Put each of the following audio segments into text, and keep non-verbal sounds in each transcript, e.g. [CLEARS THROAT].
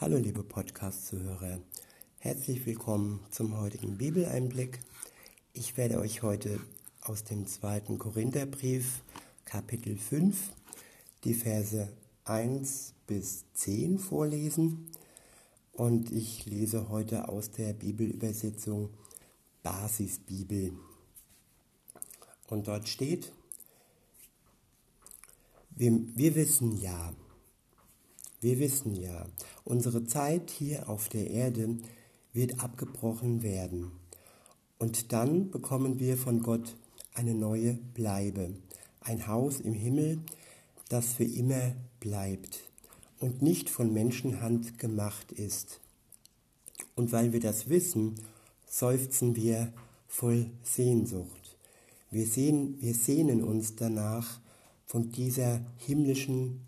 Hallo liebe Podcast-Zuhörer, herzlich willkommen zum heutigen Bibeleinblick. Ich werde euch heute aus dem zweiten Korintherbrief, Kapitel 5, die Verse 1 bis 10 vorlesen. Und ich lese heute aus der Bibelübersetzung Basisbibel. Und dort steht, wir, wir wissen ja, wir wissen ja, unsere Zeit hier auf der Erde wird abgebrochen werden. Und dann bekommen wir von Gott eine neue Bleibe, ein Haus im Himmel, das für immer bleibt und nicht von Menschenhand gemacht ist. Und weil wir das wissen, seufzen wir voll Sehnsucht. Wir, sehen, wir sehnen uns danach, von dieser himmlischen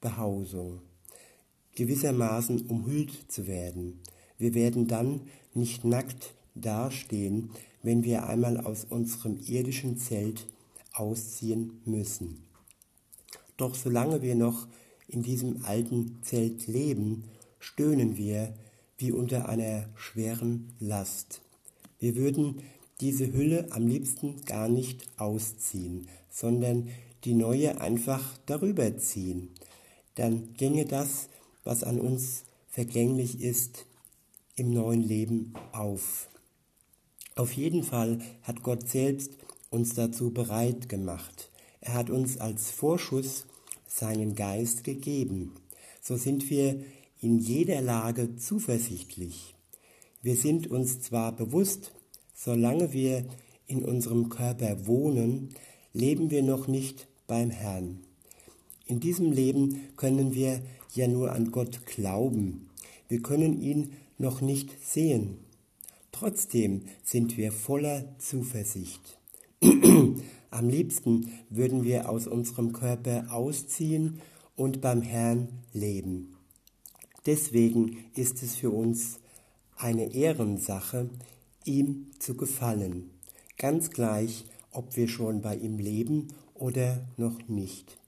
Behausung, gewissermaßen umhüllt zu werden. Wir werden dann nicht nackt dastehen, wenn wir einmal aus unserem irdischen Zelt ausziehen müssen. Doch solange wir noch in diesem alten Zelt leben, stöhnen wir wie unter einer schweren Last. Wir würden diese Hülle am liebsten gar nicht ausziehen, sondern die neue einfach darüber ziehen dann ginge das, was an uns vergänglich ist, im neuen Leben auf. Auf jeden Fall hat Gott selbst uns dazu bereit gemacht. Er hat uns als Vorschuss seinen Geist gegeben. So sind wir in jeder Lage zuversichtlich. Wir sind uns zwar bewusst, solange wir in unserem Körper wohnen, leben wir noch nicht beim Herrn. In diesem Leben können wir ja nur an Gott glauben. Wir können ihn noch nicht sehen. Trotzdem sind wir voller Zuversicht. [CLEARS THROAT] Am liebsten würden wir aus unserem Körper ausziehen und beim Herrn leben. Deswegen ist es für uns eine Ehrensache, ihm zu gefallen, ganz gleich, ob wir schon bei ihm leben oder noch nicht.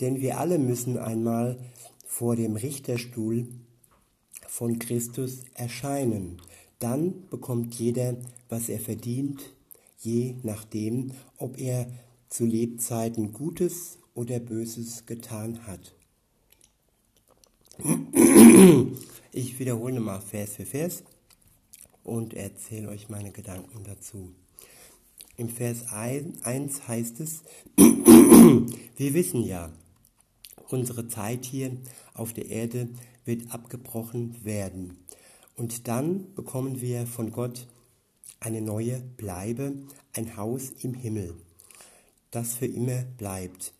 Denn wir alle müssen einmal vor dem Richterstuhl von Christus erscheinen. Dann bekommt jeder, was er verdient, je nachdem, ob er zu Lebzeiten Gutes oder Böses getan hat. Ich wiederhole mal Vers für Vers und erzähle euch meine Gedanken dazu. Im Vers 1 heißt es, [CLEARS THROAT] wir wissen ja, Unsere Zeit hier auf der Erde wird abgebrochen werden. Und dann bekommen wir von Gott eine neue Bleibe, ein Haus im Himmel, das für immer bleibt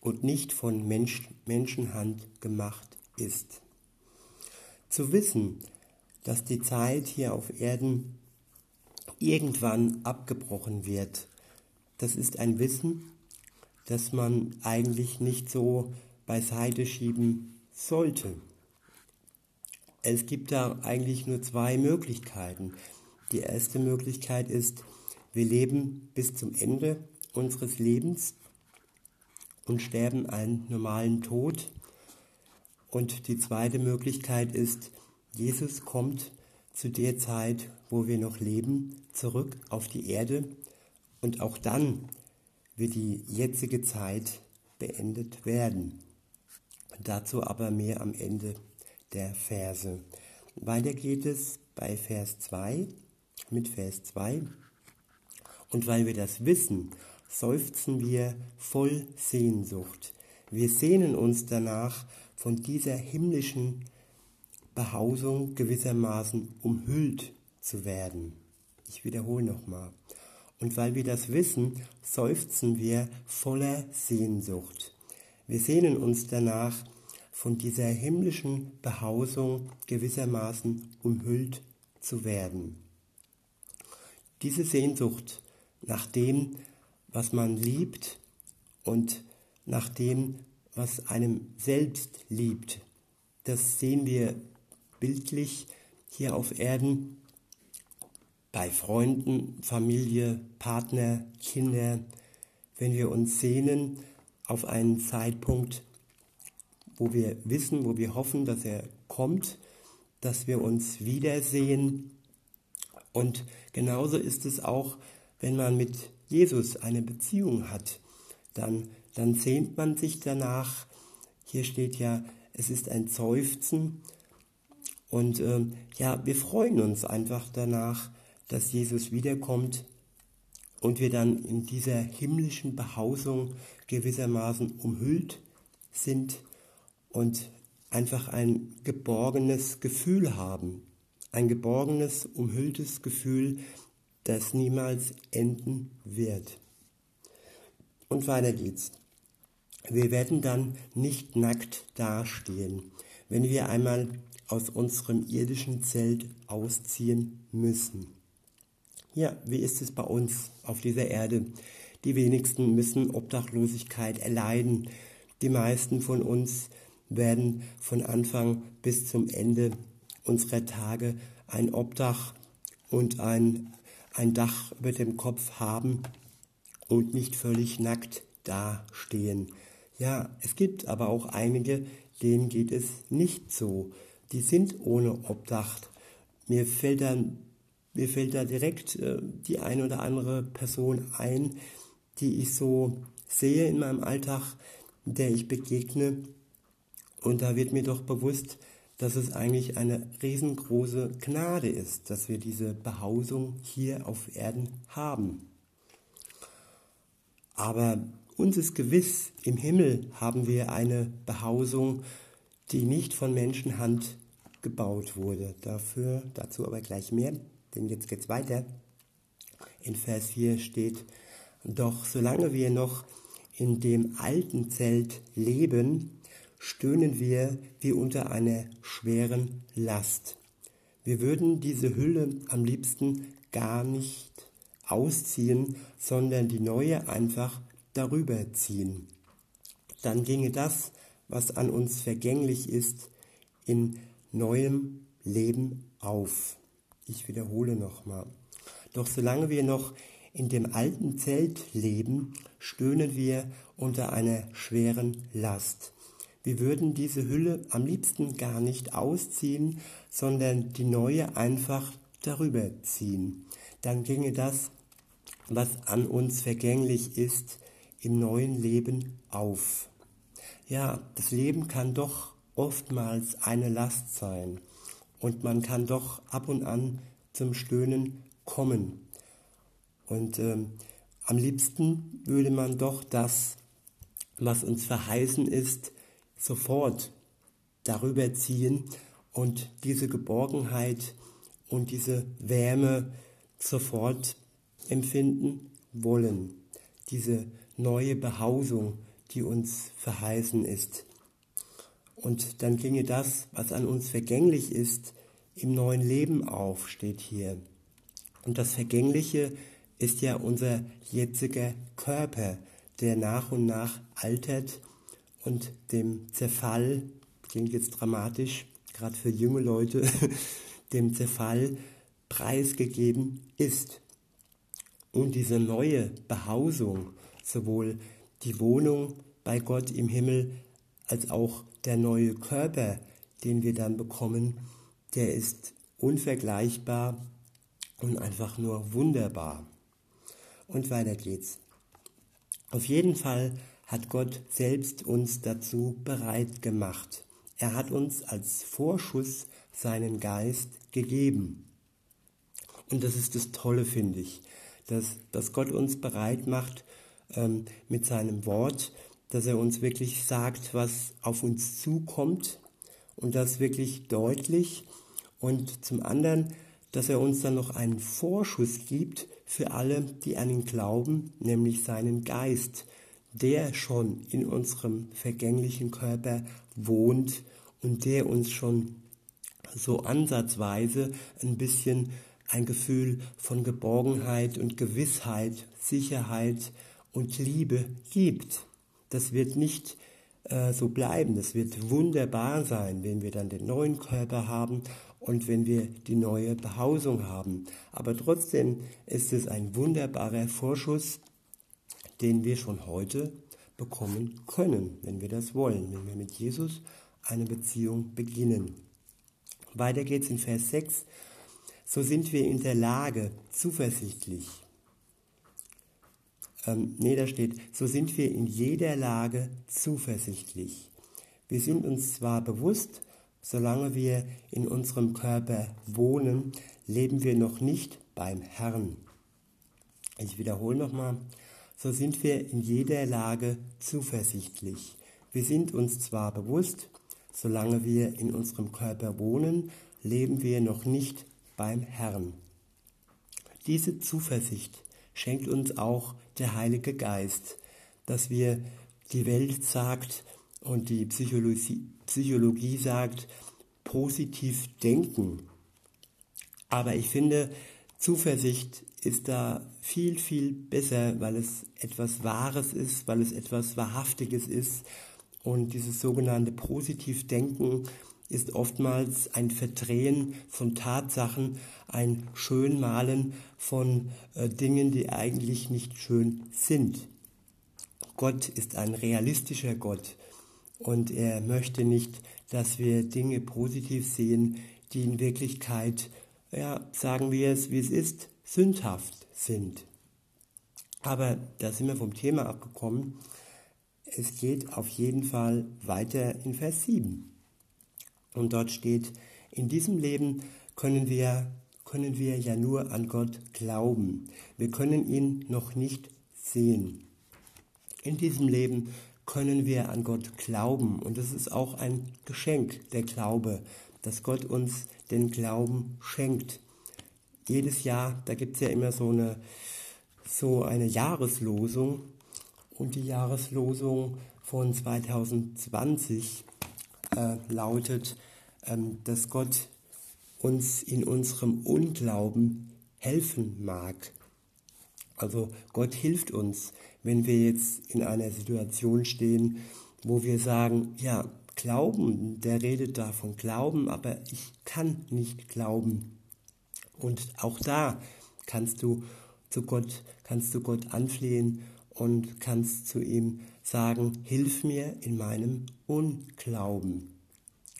und nicht von Mensch, Menschenhand gemacht ist. Zu wissen, dass die Zeit hier auf Erden irgendwann abgebrochen wird, das ist ein Wissen, das man eigentlich nicht so beiseite schieben sollte. Es gibt da eigentlich nur zwei Möglichkeiten. Die erste Möglichkeit ist, wir leben bis zum Ende unseres Lebens und sterben einen normalen Tod. Und die zweite Möglichkeit ist, Jesus kommt zu der Zeit, wo wir noch leben, zurück auf die Erde. Und auch dann wird die jetzige Zeit beendet werden. Dazu aber mehr am Ende der Verse. Weiter geht es bei Vers 2 mit Vers 2. Und weil wir das wissen, seufzen wir voll Sehnsucht. Wir sehnen uns danach, von dieser himmlischen Behausung gewissermaßen umhüllt zu werden. Ich wiederhole nochmal. Und weil wir das wissen, seufzen wir voller Sehnsucht. Wir sehnen uns danach, von dieser himmlischen Behausung gewissermaßen umhüllt zu werden. Diese Sehnsucht nach dem, was man liebt und nach dem, was einem selbst liebt, das sehen wir bildlich hier auf Erden bei Freunden, Familie, Partner, Kinder, wenn wir uns sehnen auf einen Zeitpunkt, wo wir wissen, wo wir hoffen, dass er kommt, dass wir uns wiedersehen. Und genauso ist es auch, wenn man mit Jesus eine Beziehung hat, dann, dann sehnt man sich danach. Hier steht ja, es ist ein Seufzen. Und ähm, ja, wir freuen uns einfach danach, dass Jesus wiederkommt und wir dann in dieser himmlischen Behausung gewissermaßen umhüllt sind und einfach ein geborgenes Gefühl haben. Ein geborgenes, umhülltes Gefühl, das niemals enden wird. Und weiter geht's. Wir werden dann nicht nackt dastehen, wenn wir einmal aus unserem irdischen Zelt ausziehen müssen. Ja, wie ist es bei uns auf dieser Erde? Die wenigsten müssen Obdachlosigkeit erleiden. Die meisten von uns werden von Anfang bis zum Ende unserer Tage ein Obdach und ein, ein Dach über dem Kopf haben und nicht völlig nackt dastehen. Ja, es gibt aber auch einige, denen geht es nicht so. Die sind ohne Obdach. Mir fällt da, mir fällt da direkt äh, die eine oder andere Person ein, die ich so sehe in meinem Alltag, der ich begegne. Und da wird mir doch bewusst, dass es eigentlich eine riesengroße Gnade ist, dass wir diese Behausung hier auf Erden haben. Aber uns ist gewiss, im Himmel haben wir eine Behausung, die nicht von Menschenhand gebaut wurde. Dafür, dazu aber gleich mehr, denn jetzt geht's weiter. In Vers 4 steht, doch solange wir noch in dem alten Zelt leben, stöhnen wir wie unter einer schweren Last. Wir würden diese Hülle am liebsten gar nicht ausziehen, sondern die neue einfach darüber ziehen. Dann ginge das, was an uns vergänglich ist, in neuem Leben auf. Ich wiederhole nochmal. Doch solange wir noch in dem alten Zelt leben, stöhnen wir unter einer schweren Last. Wir würden diese Hülle am liebsten gar nicht ausziehen, sondern die neue einfach darüber ziehen. Dann ginge das, was an uns vergänglich ist, im neuen Leben auf. Ja, das Leben kann doch oftmals eine Last sein und man kann doch ab und an zum Stöhnen kommen. Und ähm, am liebsten würde man doch das, was uns verheißen ist, sofort darüber ziehen und diese Geborgenheit und diese Wärme sofort empfinden wollen. Diese neue Behausung, die uns verheißen ist. Und dann ginge das, was an uns vergänglich ist, im neuen Leben auf, steht hier. Und das Vergängliche ist ja unser jetziger Körper, der nach und nach altert und dem Zerfall, klingt jetzt dramatisch, gerade für junge Leute, [LAUGHS] dem Zerfall preisgegeben ist. Und diese neue Behausung, sowohl die Wohnung bei Gott im Himmel als auch der neue Körper, den wir dann bekommen, der ist unvergleichbar und einfach nur wunderbar. Und weiter geht's. Auf jeden Fall hat Gott selbst uns dazu bereit gemacht. Er hat uns als Vorschuss seinen Geist gegeben. Und das ist das Tolle, finde ich, dass, dass Gott uns bereit macht ähm, mit seinem Wort, dass er uns wirklich sagt, was auf uns zukommt und das wirklich deutlich. Und zum anderen, dass er uns dann noch einen Vorschuss gibt für alle, die an ihn glauben, nämlich seinen Geist, der schon in unserem vergänglichen Körper wohnt und der uns schon so ansatzweise ein bisschen ein Gefühl von Geborgenheit und Gewissheit, Sicherheit und Liebe gibt. Das wird nicht äh, so bleiben. Das wird wunderbar sein, wenn wir dann den neuen Körper haben und wenn wir die neue Behausung haben. Aber trotzdem ist es ein wunderbarer Vorschuss, den wir schon heute bekommen können, wenn wir das wollen, wenn wir mit Jesus eine Beziehung beginnen. Weiter geht's in Vers 6. So sind wir in der Lage, zuversichtlich. Ähm, nee, da steht, so sind wir in jeder Lage zuversichtlich. Wir sind uns zwar bewusst, solange wir in unserem Körper wohnen, leben wir noch nicht beim Herrn. Ich wiederhole nochmal, so sind wir in jeder Lage zuversichtlich. Wir sind uns zwar bewusst, solange wir in unserem Körper wohnen, leben wir noch nicht beim Herrn. Diese Zuversicht schenkt uns auch der Heilige Geist, dass wir die Welt sagt und die Psychologie, Psychologie sagt, positiv denken. Aber ich finde, Zuversicht ist da viel, viel besser, weil es etwas Wahres ist, weil es etwas Wahrhaftiges ist. Und dieses sogenannte Positivdenken ist oftmals ein Verdrehen von Tatsachen, ein Schönmalen von äh, Dingen, die eigentlich nicht schön sind. Gott ist ein realistischer Gott und er möchte nicht, dass wir Dinge positiv sehen, die in Wirklichkeit, ja, sagen wir es, wie es ist, sündhaft sind. Aber da sind wir vom Thema abgekommen. Es geht auf jeden Fall weiter in Vers 7. Und dort steht, in diesem Leben können wir, können wir ja nur an Gott glauben. Wir können ihn noch nicht sehen. In diesem Leben können wir an Gott glauben. Und es ist auch ein Geschenk, der Glaube, dass Gott uns den Glauben schenkt jedes Jahr, da gibt es ja immer so eine, so eine Jahreslosung. Und die Jahreslosung von 2020 äh, lautet, dass Gott uns in unserem Unglauben helfen mag. Also Gott hilft uns, wenn wir jetzt in einer Situation stehen, wo wir sagen, ja, Glauben, der redet da von Glauben, aber ich kann nicht glauben. Und auch da kannst du zu Gott, kannst du Gott anflehen und kannst zu ihm sagen, hilf mir in meinem Unglauben.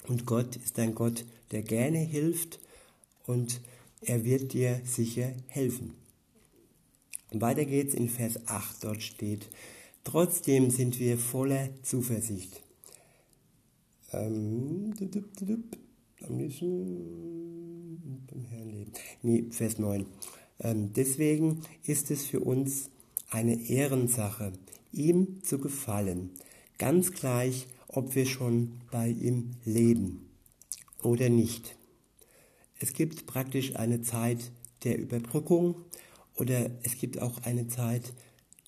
Und Gott ist ein Gott, der gerne hilft und er wird dir sicher helfen. Weiter geht's in Vers 8, dort steht, trotzdem sind wir voller Zuversicht. Ähm, am liebsten beim Herrn leben. Nee, Vers 9. Ähm, deswegen ist es für uns eine Ehrensache, ihm zu gefallen, ganz gleich, ob wir schon bei ihm leben oder nicht. Es gibt praktisch eine Zeit der Überbrückung oder es gibt auch eine Zeit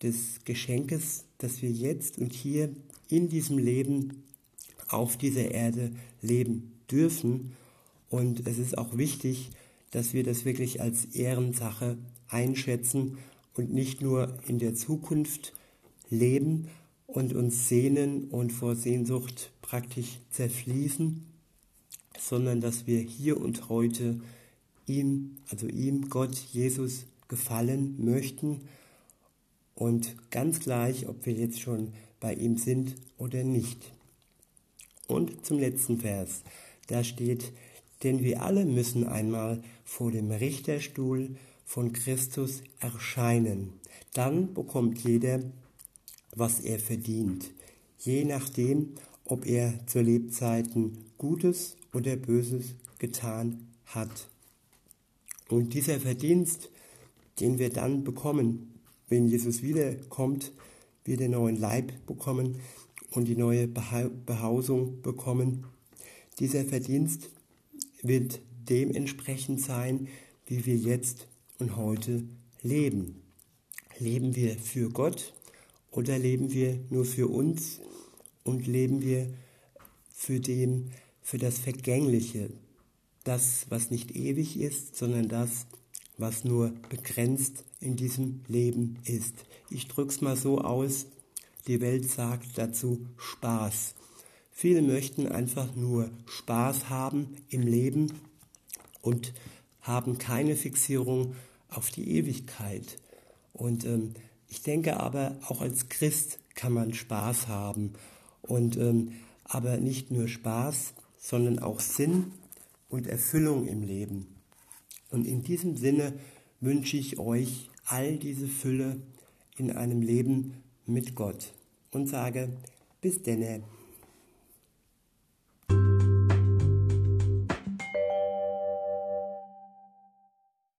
des Geschenkes, dass wir jetzt und hier in diesem Leben auf dieser Erde leben dürfen. Und es ist auch wichtig, dass wir das wirklich als Ehrensache einschätzen und nicht nur in der Zukunft leben und uns sehnen und vor Sehnsucht praktisch zerfließen, sondern dass wir hier und heute ihm, also ihm, Gott, Jesus, gefallen möchten und ganz gleich, ob wir jetzt schon bei ihm sind oder nicht. Und zum letzten Vers. Da steht, denn wir alle müssen einmal vor dem Richterstuhl von Christus erscheinen. Dann bekommt jeder, was er verdient, je nachdem, ob er zu Lebzeiten Gutes oder Böses getan hat. Und dieser Verdienst, den wir dann bekommen, wenn Jesus wiederkommt, wir den neuen Leib bekommen und die neue Behausung bekommen, dieser Verdienst wird dementsprechend sein, wie wir jetzt und heute leben. Leben wir für Gott oder leben wir nur für uns und leben wir für dem, für das Vergängliche, das, was nicht ewig ist, sondern das, was nur begrenzt in diesem Leben ist. Ich drück's mal so aus, die Welt sagt dazu Spaß. Viele möchten einfach nur Spaß haben im Leben und haben keine Fixierung auf die Ewigkeit. Und ähm, ich denke aber, auch als Christ kann man Spaß haben. Und, ähm, aber nicht nur Spaß, sondern auch Sinn und Erfüllung im Leben. Und in diesem Sinne wünsche ich euch all diese Fülle in einem Leben mit Gott und sage bis denne.